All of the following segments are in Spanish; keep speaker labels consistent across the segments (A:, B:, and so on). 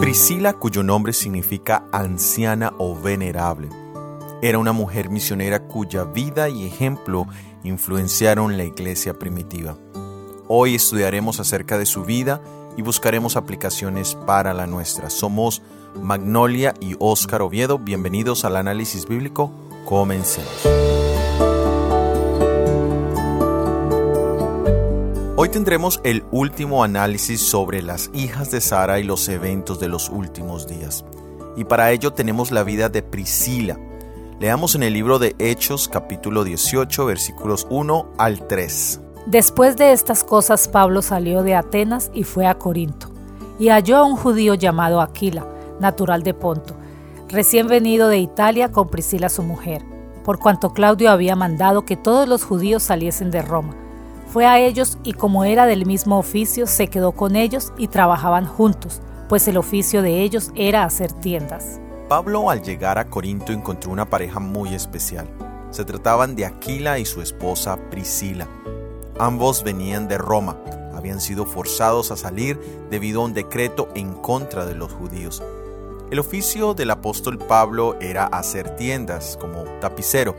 A: Priscila, cuyo nombre significa anciana o venerable, era una mujer misionera cuya vida y ejemplo influenciaron la iglesia primitiva. Hoy estudiaremos acerca de su vida y buscaremos aplicaciones para la nuestra. Somos Magnolia y Óscar Oviedo. Bienvenidos al análisis bíblico. Comencemos. Hoy tendremos el último análisis sobre las hijas de Sara y los eventos de los últimos días. Y para ello tenemos la vida de Priscila. Leamos en el libro de Hechos capítulo 18 versículos 1 al 3.
B: Después de estas cosas Pablo salió de Atenas y fue a Corinto, y halló a un judío llamado Aquila, natural de Ponto, recién venido de Italia con Priscila su mujer, por cuanto Claudio había mandado que todos los judíos saliesen de Roma. Fue a ellos y como era del mismo oficio, se quedó con ellos y trabajaban juntos, pues el oficio de ellos era hacer tiendas.
A: Pablo al llegar a Corinto encontró una pareja muy especial. Se trataban de Aquila y su esposa Priscila. Ambos venían de Roma, habían sido forzados a salir debido a un decreto en contra de los judíos. El oficio del apóstol Pablo era hacer tiendas como tapicero.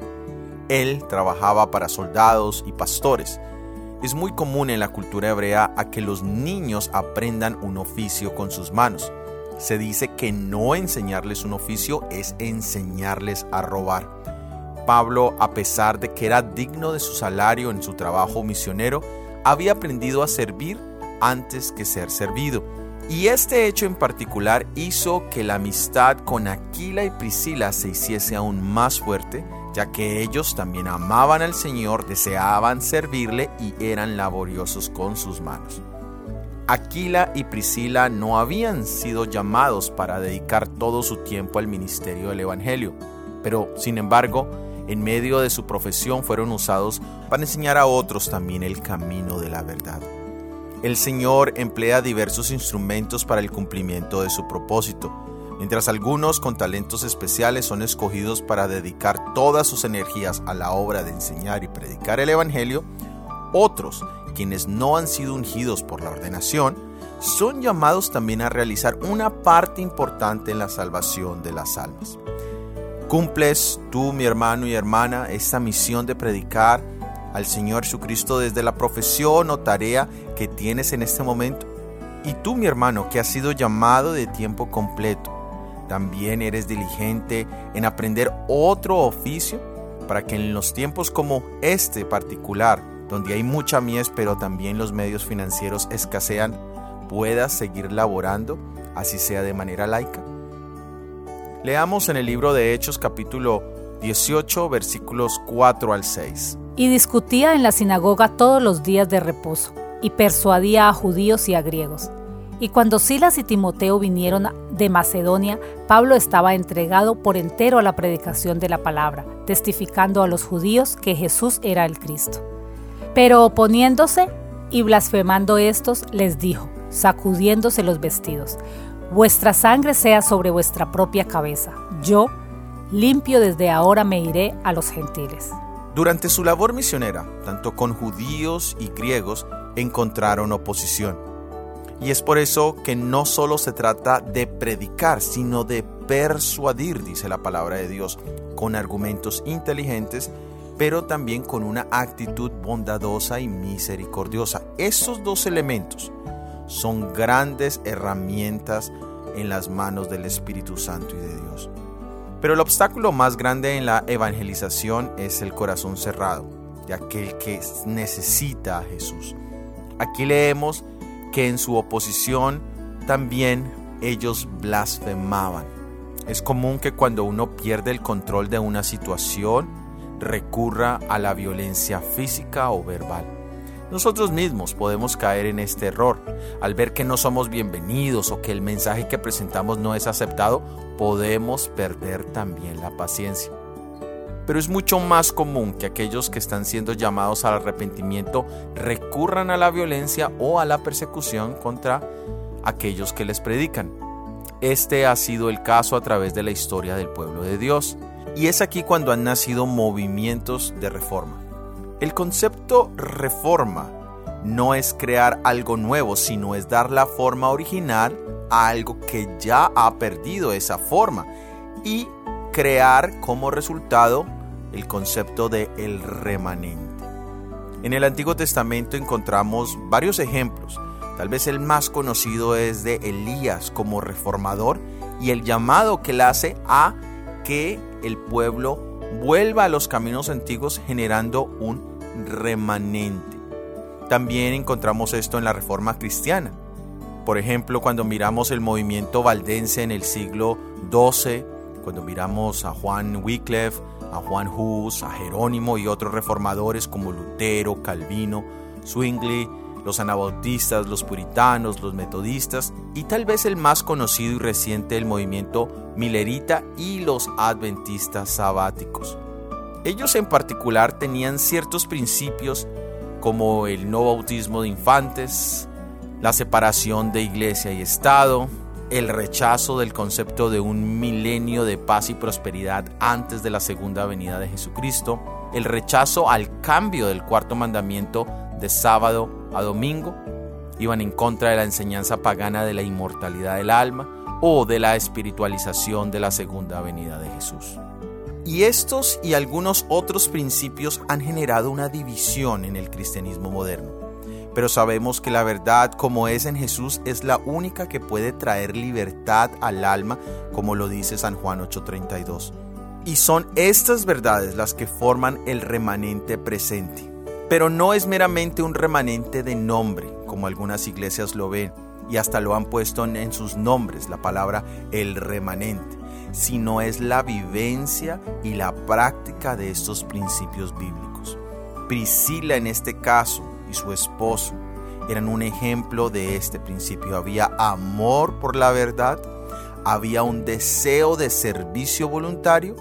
A: Él trabajaba para soldados y pastores. Es muy común en la cultura hebrea a que los niños aprendan un oficio con sus manos. Se dice que no enseñarles un oficio es enseñarles a robar. Pablo, a pesar de que era digno de su salario en su trabajo misionero, había aprendido a servir antes que ser servido. Y este hecho en particular hizo que la amistad con Aquila y Priscila se hiciese aún más fuerte, ya que ellos también amaban al Señor, deseaban servirle y eran laboriosos con sus manos. Aquila y Priscila no habían sido llamados para dedicar todo su tiempo al ministerio del Evangelio, pero sin embargo, en medio de su profesión fueron usados para enseñar a otros también el camino de la verdad. El Señor emplea diversos instrumentos para el cumplimiento de su propósito. Mientras algunos con talentos especiales son escogidos para dedicar todas sus energías a la obra de enseñar y predicar el Evangelio, otros, quienes no han sido ungidos por la ordenación, son llamados también a realizar una parte importante en la salvación de las almas. Cumples tú, mi hermano y hermana, esta misión de predicar al Señor Jesucristo desde la profesión o tarea que tienes en este momento. Y tú, mi hermano, que has sido llamado de tiempo completo, también eres diligente en aprender otro oficio para que en los tiempos como este particular, donde hay mucha mies pero también los medios financieros escasean, puedas seguir laborando, así sea de manera laica. Leamos en el libro de Hechos capítulo 18 versículos 4 al 6.
B: Y discutía en la sinagoga todos los días de reposo, y persuadía a judíos y a griegos. Y cuando Silas y Timoteo vinieron de Macedonia, Pablo estaba entregado por entero a la predicación de la palabra, testificando a los judíos que Jesús era el Cristo. Pero oponiéndose y blasfemando estos, les dijo, sacudiéndose los vestidos, Vuestra sangre sea sobre vuestra propia cabeza. Yo, limpio desde ahora, me iré a los gentiles.
A: Durante su labor misionera, tanto con judíos y griegos, encontraron oposición. Y es por eso que no solo se trata de predicar, sino de persuadir, dice la palabra de Dios, con argumentos inteligentes, pero también con una actitud bondadosa y misericordiosa. Esos dos elementos son grandes herramientas en las manos del Espíritu Santo y de Dios. Pero el obstáculo más grande en la evangelización es el corazón cerrado de aquel que necesita a Jesús. Aquí leemos que en su oposición también ellos blasfemaban. Es común que cuando uno pierde el control de una situación recurra a la violencia física o verbal. Nosotros mismos podemos caer en este error. Al ver que no somos bienvenidos o que el mensaje que presentamos no es aceptado, podemos perder también la paciencia. Pero es mucho más común que aquellos que están siendo llamados al arrepentimiento recurran a la violencia o a la persecución contra aquellos que les predican. Este ha sido el caso a través de la historia del pueblo de Dios. Y es aquí cuando han nacido movimientos de reforma. El concepto reforma no es crear algo nuevo, sino es dar la forma original a algo que ya ha perdido esa forma y crear como resultado el concepto de el remanente. En el Antiguo Testamento encontramos varios ejemplos. Tal vez el más conocido es de Elías como reformador y el llamado que le hace a que el pueblo vuelva a los caminos antiguos generando un remanente. También encontramos esto en la Reforma Cristiana. Por ejemplo, cuando miramos el movimiento valdense en el siglo XII, cuando miramos a Juan Wycliffe, a Juan Hus, a Jerónimo y otros reformadores como Lutero, Calvino, Zwingli, los anabautistas, los puritanos, los metodistas y tal vez el más conocido y reciente el movimiento milerita y los adventistas sabáticos. Ellos en particular tenían ciertos principios como el no bautismo de infantes, la separación de iglesia y Estado, el rechazo del concepto de un milenio de paz y prosperidad antes de la segunda venida de Jesucristo, el rechazo al cambio del cuarto mandamiento de sábado a domingo, iban en contra de la enseñanza pagana de la inmortalidad del alma o de la espiritualización de la segunda venida de Jesús. Y estos y algunos otros principios han generado una división en el cristianismo moderno pero sabemos que la verdad como es en Jesús es la única que puede traer libertad al alma, como lo dice San Juan 8:32. Y son estas verdades las que forman el remanente presente. Pero no es meramente un remanente de nombre, como algunas iglesias lo ven, y hasta lo han puesto en sus nombres, la palabra el remanente, sino es la vivencia y la práctica de estos principios bíblicos. Priscila en este caso y su esposo eran un ejemplo de este principio. Había amor por la verdad, había un deseo de servicio voluntario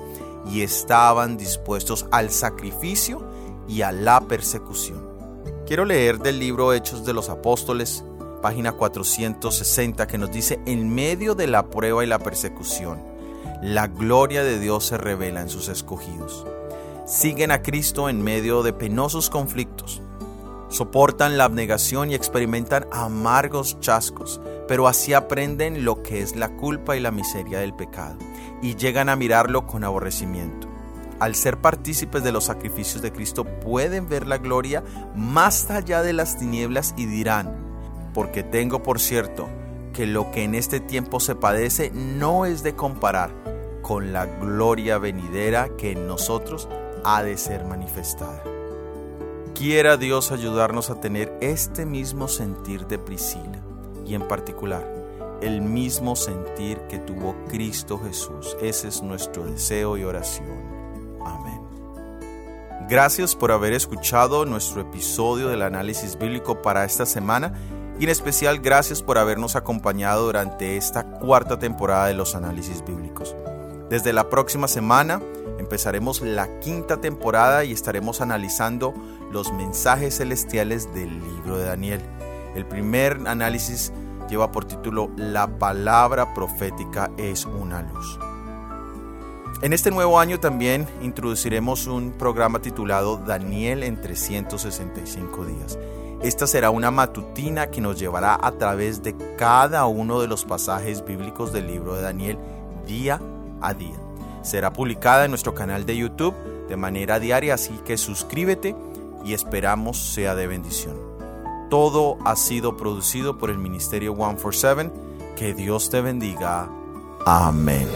A: y estaban dispuestos al sacrificio y a la persecución. Quiero leer del libro Hechos de los Apóstoles, página 460, que nos dice, en medio de la prueba y la persecución, la gloria de Dios se revela en sus escogidos. Siguen a Cristo en medio de penosos conflictos Soportan la abnegación y experimentan amargos chascos, pero así aprenden lo que es la culpa y la miseria del pecado, y llegan a mirarlo con aborrecimiento. Al ser partícipes de los sacrificios de Cristo pueden ver la gloria más allá de las tinieblas y dirán, porque tengo por cierto que lo que en este tiempo se padece no es de comparar con la gloria venidera que en nosotros ha de ser manifestada. Quiera Dios ayudarnos a tener este mismo sentir de Priscila y en particular el mismo sentir que tuvo Cristo Jesús. Ese es nuestro deseo y oración. Amén. Gracias por haber escuchado nuestro episodio del análisis bíblico para esta semana y en especial gracias por habernos acompañado durante esta cuarta temporada de los análisis bíblicos. Desde la próxima semana empezaremos la quinta temporada y estaremos analizando los mensajes celestiales del libro de Daniel. El primer análisis lleva por título La palabra profética es una luz. En este nuevo año también introduciremos un programa titulado Daniel en 365 días. Esta será una matutina que nos llevará a través de cada uno de los pasajes bíblicos del libro de Daniel día a día. Será publicada en nuestro canal de YouTube de manera diaria, así que suscríbete y esperamos sea de bendición. Todo ha sido producido por el Ministerio 147. Que Dios te bendiga. Amén.